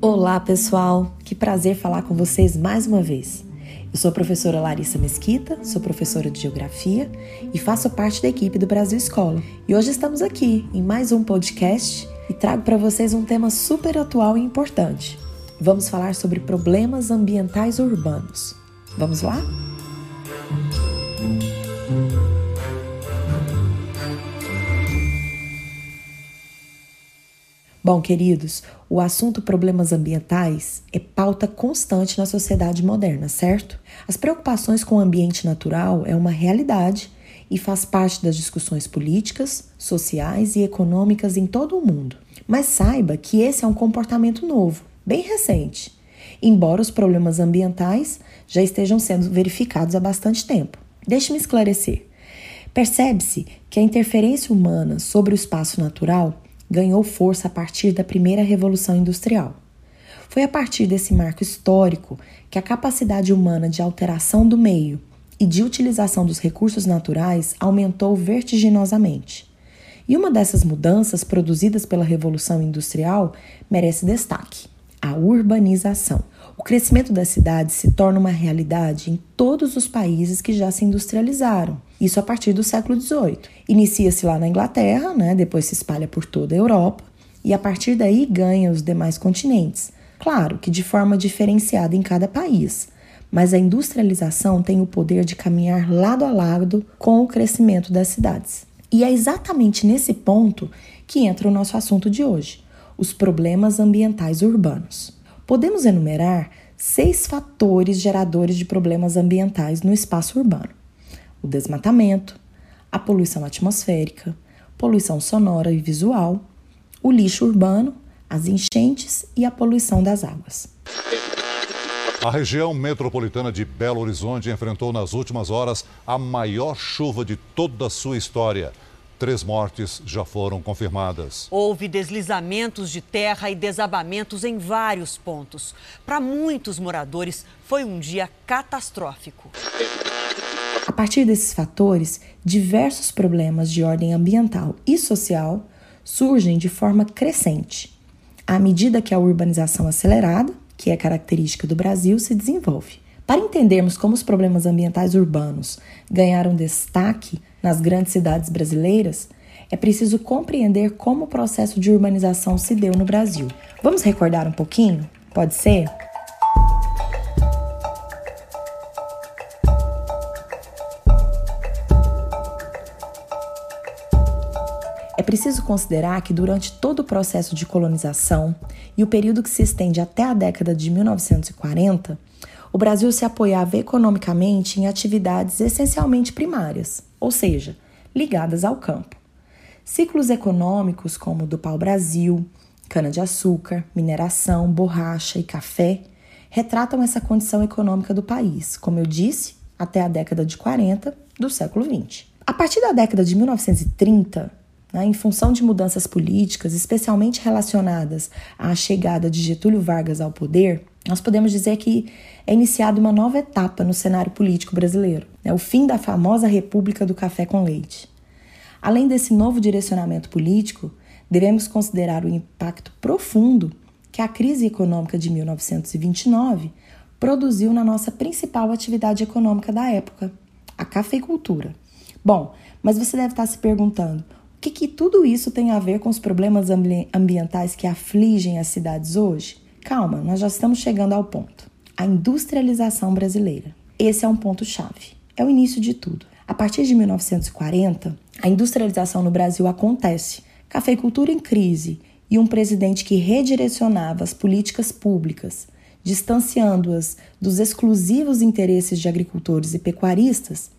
Olá, pessoal! Que prazer falar com vocês mais uma vez. Eu sou a professora Larissa Mesquita, sou professora de Geografia e faço parte da equipe do Brasil Escola. E hoje estamos aqui em mais um podcast e trago para vocês um tema super atual e importante. Vamos falar sobre problemas ambientais urbanos. Vamos lá? Bom, queridos, o assunto problemas ambientais é pauta constante na sociedade moderna, certo? As preocupações com o ambiente natural é uma realidade e faz parte das discussões políticas, sociais e econômicas em todo o mundo. Mas saiba que esse é um comportamento novo, bem recente, embora os problemas ambientais já estejam sendo verificados há bastante tempo. Deixe-me esclarecer. Percebe-se que a interferência humana sobre o espaço natural ganhou força a partir da primeira revolução industrial. Foi a partir desse marco histórico que a capacidade humana de alteração do meio e de utilização dos recursos naturais aumentou vertiginosamente. E uma dessas mudanças produzidas pela Revolução Industrial merece destaque: a urbanização. O crescimento das cidades se torna uma realidade em todos os países que já se industrializaram. Isso a partir do século XVIII. Inicia-se lá na Inglaterra, né, depois se espalha por toda a Europa e a partir daí ganha os demais continentes. Claro que de forma diferenciada em cada país, mas a industrialização tem o poder de caminhar lado a lado com o crescimento das cidades. E é exatamente nesse ponto que entra o nosso assunto de hoje: os problemas ambientais urbanos. Podemos enumerar seis fatores geradores de problemas ambientais no espaço urbano: o desmatamento, a poluição atmosférica, poluição sonora e visual, o lixo urbano, as enchentes e a poluição das águas. A região metropolitana de Belo Horizonte enfrentou nas últimas horas a maior chuva de toda a sua história. Três mortes já foram confirmadas. Houve deslizamentos de terra e desabamentos em vários pontos. Para muitos moradores, foi um dia catastrófico. A partir desses fatores, diversos problemas de ordem ambiental e social surgem de forma crescente, à medida que a urbanização acelerada, que é característica do Brasil, se desenvolve. Para entendermos como os problemas ambientais urbanos ganharam destaque nas grandes cidades brasileiras, é preciso compreender como o processo de urbanização se deu no Brasil. Vamos recordar um pouquinho? Pode ser? Preciso considerar que durante todo o processo de colonização e o período que se estende até a década de 1940, o Brasil se apoiava economicamente em atividades essencialmente primárias, ou seja, ligadas ao campo. Ciclos econômicos como o do pau-brasil, cana-de-açúcar, mineração, borracha e café retratam essa condição econômica do país, como eu disse, até a década de 40 do século 20. A partir da década de 1930, né, em função de mudanças políticas, especialmente relacionadas à chegada de Getúlio Vargas ao poder, nós podemos dizer que é iniciada uma nova etapa no cenário político brasileiro, né, o fim da famosa República do Café com Leite. Além desse novo direcionamento político, devemos considerar o impacto profundo que a crise econômica de 1929 produziu na nossa principal atividade econômica da época, a cafeicultura. Bom, mas você deve estar se perguntando: o que, que tudo isso tem a ver com os problemas ambientais que afligem as cidades hoje? Calma, nós já estamos chegando ao ponto. A industrialização brasileira. Esse é um ponto-chave. É o início de tudo. A partir de 1940, a industrialização no Brasil acontece. Cafeicultura em crise e um presidente que redirecionava as políticas públicas, distanciando-as dos exclusivos interesses de agricultores e pecuaristas,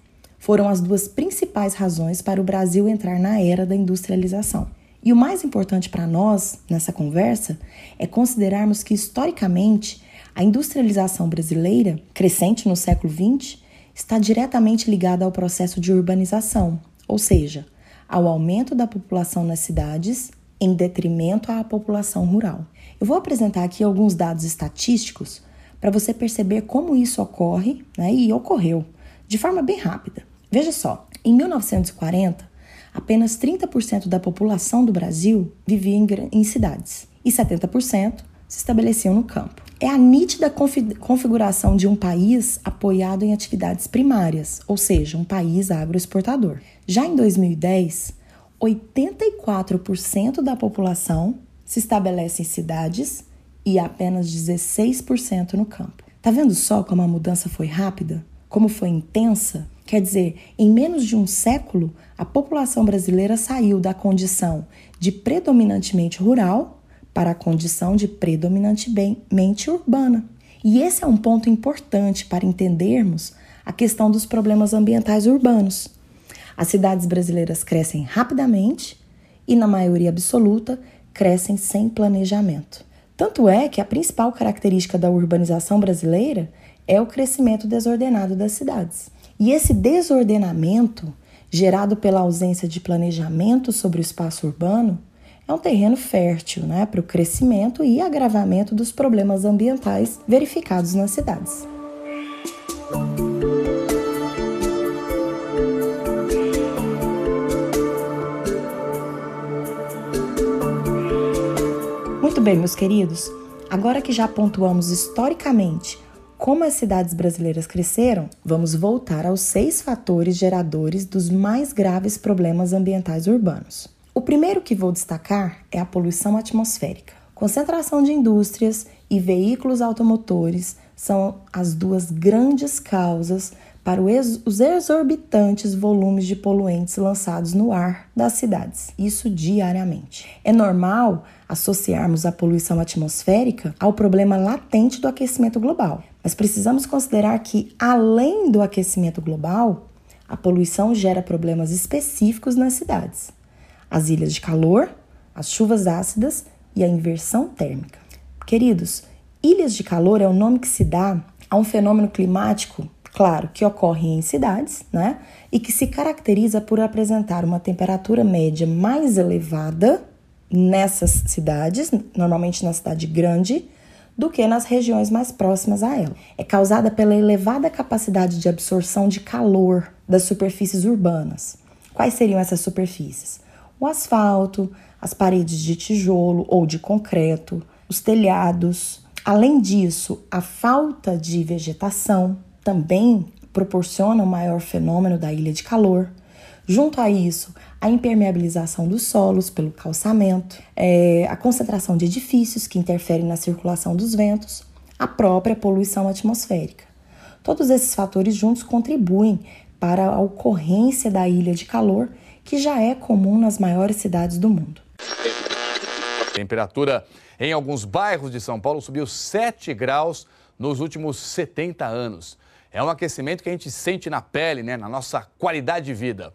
foram as duas principais razões para o Brasil entrar na era da industrialização. E o mais importante para nós nessa conversa é considerarmos que, historicamente, a industrialização brasileira, crescente no século XX, está diretamente ligada ao processo de urbanização, ou seja, ao aumento da população nas cidades em detrimento à população rural. Eu vou apresentar aqui alguns dados estatísticos para você perceber como isso ocorre né, e ocorreu de forma bem rápida. Veja só, em 1940, apenas 30% da população do Brasil vivia em, em cidades e 70% se estabeleciam no campo. É a nítida configuração de um país apoiado em atividades primárias, ou seja, um país agroexportador. Já em 2010, 84% da população se estabelece em cidades e apenas 16% no campo. Tá vendo só como a mudança foi rápida? Como foi intensa? Quer dizer, em menos de um século, a população brasileira saiu da condição de predominantemente rural para a condição de predominantemente urbana. E esse é um ponto importante para entendermos a questão dos problemas ambientais urbanos. As cidades brasileiras crescem rapidamente e, na maioria absoluta, crescem sem planejamento. Tanto é que a principal característica da urbanização brasileira é o crescimento desordenado das cidades. E esse desordenamento, gerado pela ausência de planejamento sobre o espaço urbano, é um terreno fértil né, para o crescimento e agravamento dos problemas ambientais verificados nas cidades. Muito bem, meus queridos, agora que já pontuamos historicamente como as cidades brasileiras cresceram, vamos voltar aos seis fatores geradores dos mais graves problemas ambientais urbanos. O primeiro que vou destacar é a poluição atmosférica. Concentração de indústrias e veículos automotores são as duas grandes causas para os exorbitantes volumes de poluentes lançados no ar das cidades, isso diariamente. É normal associarmos a poluição atmosférica ao problema latente do aquecimento global, mas precisamos considerar que, além do aquecimento global, a poluição gera problemas específicos nas cidades as ilhas de calor, as chuvas ácidas e a inversão térmica. Queridos, ilhas de calor é o nome que se dá a um fenômeno climático, claro, que ocorre em cidades, né? E que se caracteriza por apresentar uma temperatura média mais elevada nessas cidades, normalmente na cidade grande, do que nas regiões mais próximas a ela. É causada pela elevada capacidade de absorção de calor das superfícies urbanas. Quais seriam essas superfícies? o asfalto, as paredes de tijolo ou de concreto, os telhados. Além disso, a falta de vegetação também proporciona o maior fenômeno da ilha de calor. Junto a isso, a impermeabilização dos solos pelo calçamento, é, a concentração de edifícios que interferem na circulação dos ventos, a própria poluição atmosférica. Todos esses fatores juntos contribuem para a ocorrência da ilha de calor que já é comum nas maiores cidades do mundo. Temperatura em alguns bairros de São Paulo subiu 7 graus nos últimos 70 anos. É um aquecimento que a gente sente na pele, né, na nossa qualidade de vida.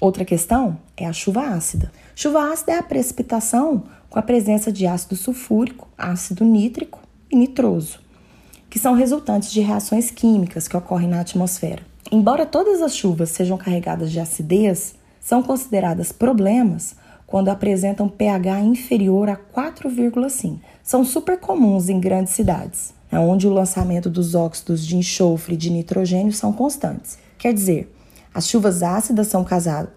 Outra questão é a chuva ácida. Chuva ácida é a precipitação com a presença de ácido sulfúrico, ácido nítrico e nitroso, que são resultantes de reações químicas que ocorrem na atmosfera. Embora todas as chuvas sejam carregadas de acidez, são consideradas problemas quando apresentam pH inferior a 4,5. São super comuns em grandes cidades, onde o lançamento dos óxidos de enxofre e de nitrogênio são constantes. Quer dizer, as chuvas ácidas são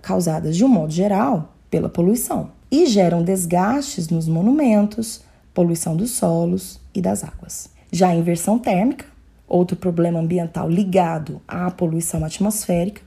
causadas, de um modo geral, pela poluição e geram desgastes nos monumentos, poluição dos solos e das águas. Já a inversão térmica Outro problema ambiental ligado à poluição atmosférica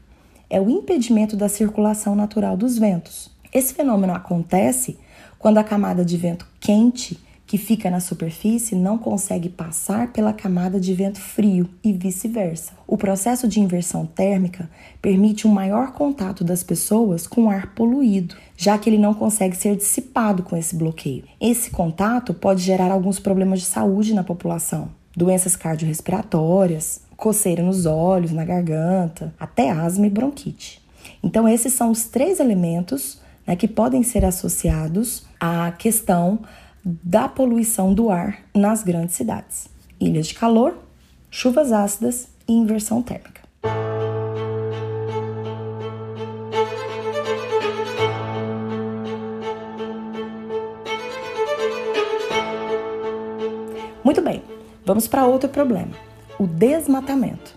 é o impedimento da circulação natural dos ventos. Esse fenômeno acontece quando a camada de vento quente que fica na superfície não consegue passar pela camada de vento frio e vice-versa. O processo de inversão térmica permite um maior contato das pessoas com o ar poluído, já que ele não consegue ser dissipado com esse bloqueio. Esse contato pode gerar alguns problemas de saúde na população, doenças cardiorrespiratórias, coceira nos olhos, na garganta, até asma e bronquite. Então, esses são os três elementos né, que podem ser associados à questão da poluição do ar nas grandes cidades: ilhas de calor, chuvas ácidas e inversão térmica. Muito bem, Vamos para outro problema: o desmatamento.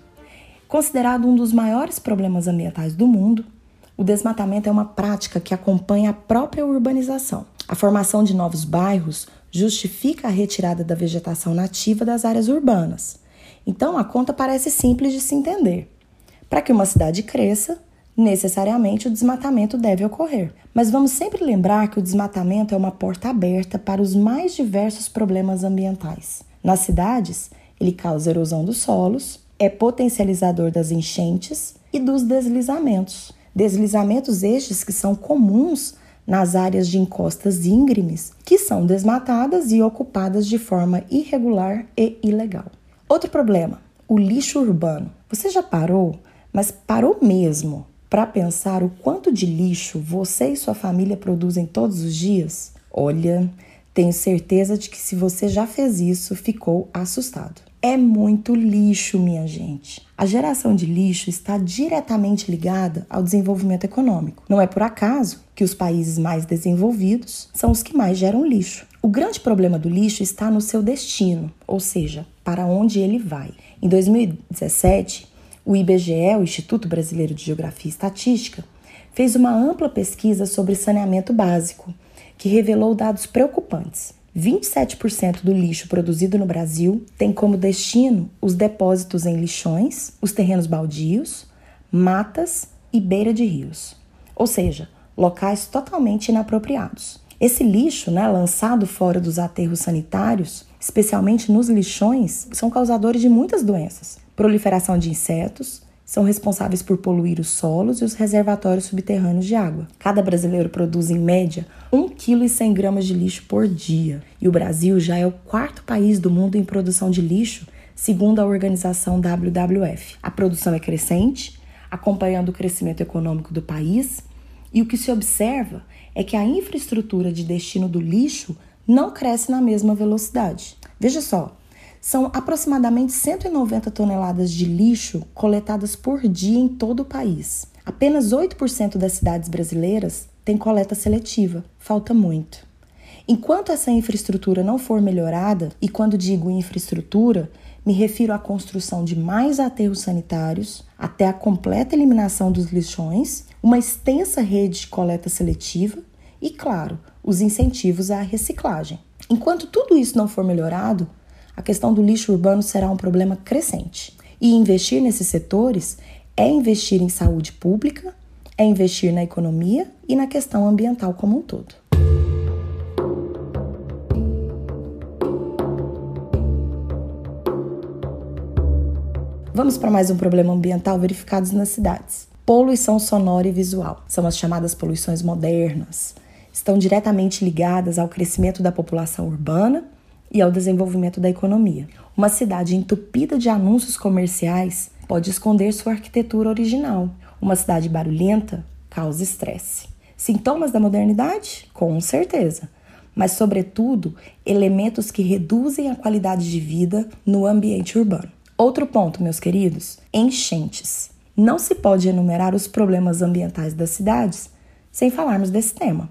Considerado um dos maiores problemas ambientais do mundo, O desmatamento é uma prática que acompanha a própria urbanização. A formação de novos bairros justifica a retirada da vegetação nativa das áreas urbanas. Então, a conta parece simples de se entender. Para que uma cidade cresça, necessariamente o desmatamento deve ocorrer. Mas vamos sempre lembrar que o desmatamento é uma porta aberta para os mais diversos problemas ambientais. Nas cidades, ele causa erosão dos solos, é potencializador das enchentes e dos deslizamentos. Deslizamentos estes que são comuns nas áreas de encostas íngremes, que são desmatadas e ocupadas de forma irregular e ilegal. Outro problema, o lixo urbano. Você já parou, mas parou mesmo, para pensar o quanto de lixo você e sua família produzem todos os dias? Olha, tenho certeza de que se você já fez isso, ficou assustado é muito lixo, minha gente. A geração de lixo está diretamente ligada ao desenvolvimento econômico. Não é por acaso que os países mais desenvolvidos são os que mais geram lixo. O grande problema do lixo está no seu destino, ou seja, para onde ele vai. Em 2017, o IBGE, o Instituto Brasileiro de Geografia e Estatística, fez uma ampla pesquisa sobre saneamento básico, que revelou dados preocupantes. 27% do lixo produzido no Brasil tem como destino os depósitos em lixões, os terrenos baldios, matas e beira de rios, ou seja, locais totalmente inapropriados. Esse lixo, né, lançado fora dos aterros sanitários, especialmente nos lixões, são causadores de muitas doenças: proliferação de insetos, são responsáveis por poluir os solos e os reservatórios subterrâneos de água. Cada brasileiro produz, em média, 1,1 kg de lixo por dia. E o Brasil já é o quarto país do mundo em produção de lixo, segundo a organização WWF. A produção é crescente, acompanhando o crescimento econômico do país, e o que se observa é que a infraestrutura de destino do lixo não cresce na mesma velocidade. Veja só, são aproximadamente 190 toneladas de lixo coletadas por dia em todo o país. Apenas 8% das cidades brasileiras têm coleta seletiva. Falta muito. Enquanto essa infraestrutura não for melhorada, e quando digo infraestrutura, me refiro à construção de mais aterros sanitários, até a completa eliminação dos lixões, uma extensa rede de coleta seletiva e, claro, os incentivos à reciclagem. Enquanto tudo isso não for melhorado, a questão do lixo urbano será um problema crescente. E investir nesses setores é investir em saúde pública, é investir na economia e na questão ambiental como um todo. Vamos para mais um problema ambiental verificado nas cidades. Poluição sonora e visual são as chamadas poluições modernas. Estão diretamente ligadas ao crescimento da população urbana e ao desenvolvimento da economia. Uma cidade entupida de anúncios comerciais pode esconder sua arquitetura original. Uma cidade barulhenta causa estresse. Sintomas da modernidade? Com certeza. Mas, sobretudo, elementos que reduzem a qualidade de vida no ambiente urbano. Outro ponto, meus queridos: enchentes. Não se pode enumerar os problemas ambientais das cidades sem falarmos desse tema.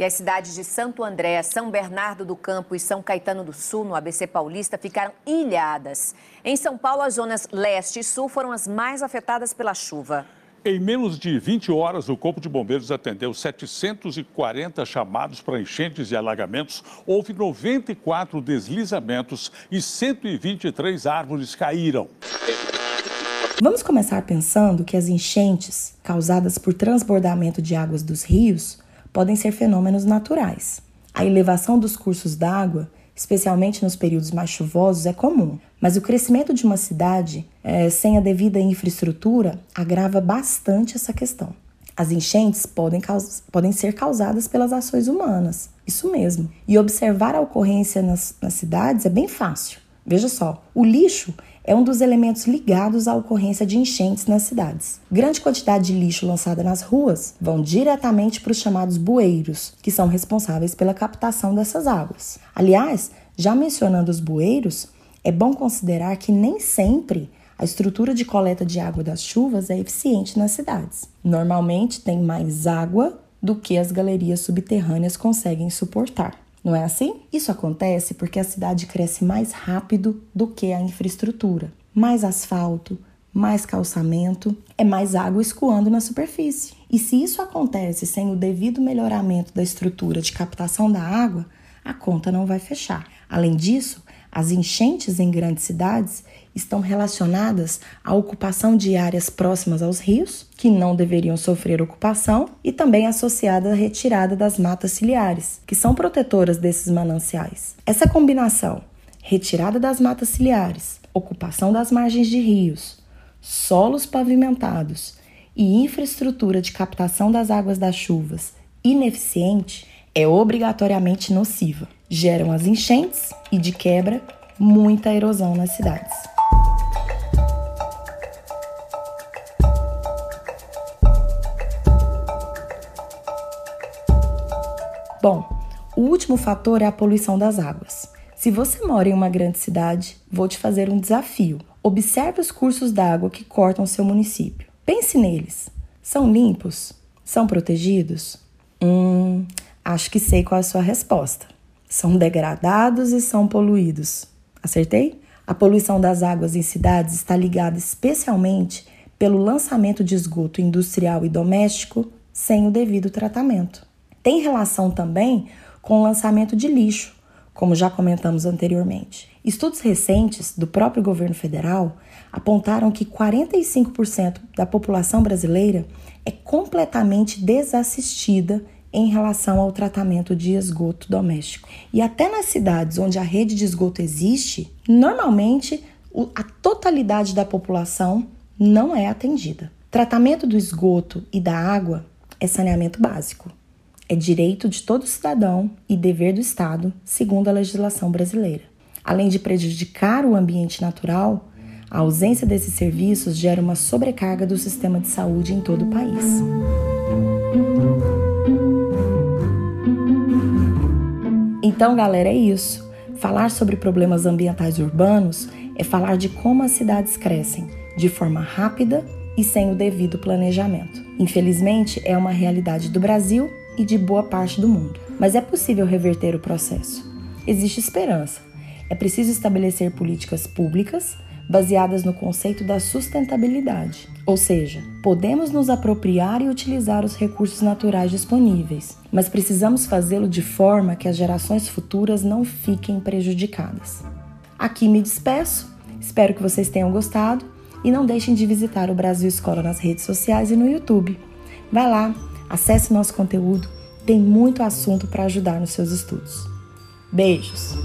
E as cidades de Santo André, São Bernardo do Campo e São Caetano do Sul, no ABC Paulista, ficaram ilhadas. Em São Paulo, as zonas leste e sul foram as mais afetadas pela chuva. Em menos de 20 horas, o Corpo de Bombeiros atendeu 740 chamados para enchentes e alagamentos. Houve 94 deslizamentos e 123 árvores caíram. Vamos começar pensando que as enchentes causadas por transbordamento de águas dos rios podem ser fenômenos naturais. A elevação dos cursos d'água, especialmente nos períodos mais chuvosos, é comum, mas o crescimento de uma cidade é, sem a devida infraestrutura agrava bastante essa questão. As enchentes podem, podem ser causadas pelas ações humanas, isso mesmo. E observar a ocorrência nas, nas cidades é bem fácil. Veja só, o lixo é um dos elementos ligados à ocorrência de enchentes nas cidades. Grande quantidade de lixo lançada nas ruas vão diretamente para os chamados bueiros, que são responsáveis pela captação dessas águas. Aliás, já mencionando os bueiros, é bom considerar que nem sempre a estrutura de coleta de água das chuvas é eficiente nas cidades. Normalmente tem mais água do que as galerias subterrâneas conseguem suportar. Não é assim? Isso acontece porque a cidade cresce mais rápido do que a infraestrutura. Mais asfalto, mais calçamento, é mais água escoando na superfície. E se isso acontece sem o devido melhoramento da estrutura de captação da água, a conta não vai fechar. Além disso, as enchentes em grandes cidades estão relacionadas à ocupação de áreas próximas aos rios, que não deveriam sofrer ocupação, e também associada à retirada das matas ciliares, que são protetoras desses mananciais. Essa combinação, retirada das matas ciliares, ocupação das margens de rios, solos pavimentados e infraestrutura de captação das águas das chuvas ineficiente, é obrigatoriamente nociva. Geram as enchentes e, de quebra, muita erosão nas cidades. Bom, o último fator é a poluição das águas. Se você mora em uma grande cidade, vou te fazer um desafio. Observe os cursos d'água que cortam seu município. Pense neles. São limpos? São protegidos? Hum, acho que sei qual é a sua resposta. São degradados e são poluídos. Acertei? A poluição das águas em cidades está ligada especialmente pelo lançamento de esgoto industrial e doméstico sem o devido tratamento. Tem relação também com o lançamento de lixo, como já comentamos anteriormente. Estudos recentes do próprio governo federal apontaram que 45% da população brasileira é completamente desassistida em relação ao tratamento de esgoto doméstico. E até nas cidades onde a rede de esgoto existe, normalmente a totalidade da população não é atendida. Tratamento do esgoto e da água é saneamento básico é direito de todo cidadão e dever do Estado, segundo a legislação brasileira. Além de prejudicar o ambiente natural, a ausência desses serviços gera uma sobrecarga do sistema de saúde em todo o país. Então, galera, é isso. Falar sobre problemas ambientais urbanos é falar de como as cidades crescem de forma rápida e sem o devido planejamento. Infelizmente, é uma realidade do Brasil e de boa parte do mundo. Mas é possível reverter o processo. Existe esperança. É preciso estabelecer políticas públicas baseadas no conceito da sustentabilidade, ou seja, podemos nos apropriar e utilizar os recursos naturais disponíveis, mas precisamos fazê-lo de forma que as gerações futuras não fiquem prejudicadas. Aqui me despeço, espero que vocês tenham gostado e não deixem de visitar o Brasil Escola nas redes sociais e no YouTube. Vai lá, Acesse nosso conteúdo, tem muito assunto para ajudar nos seus estudos. Beijos!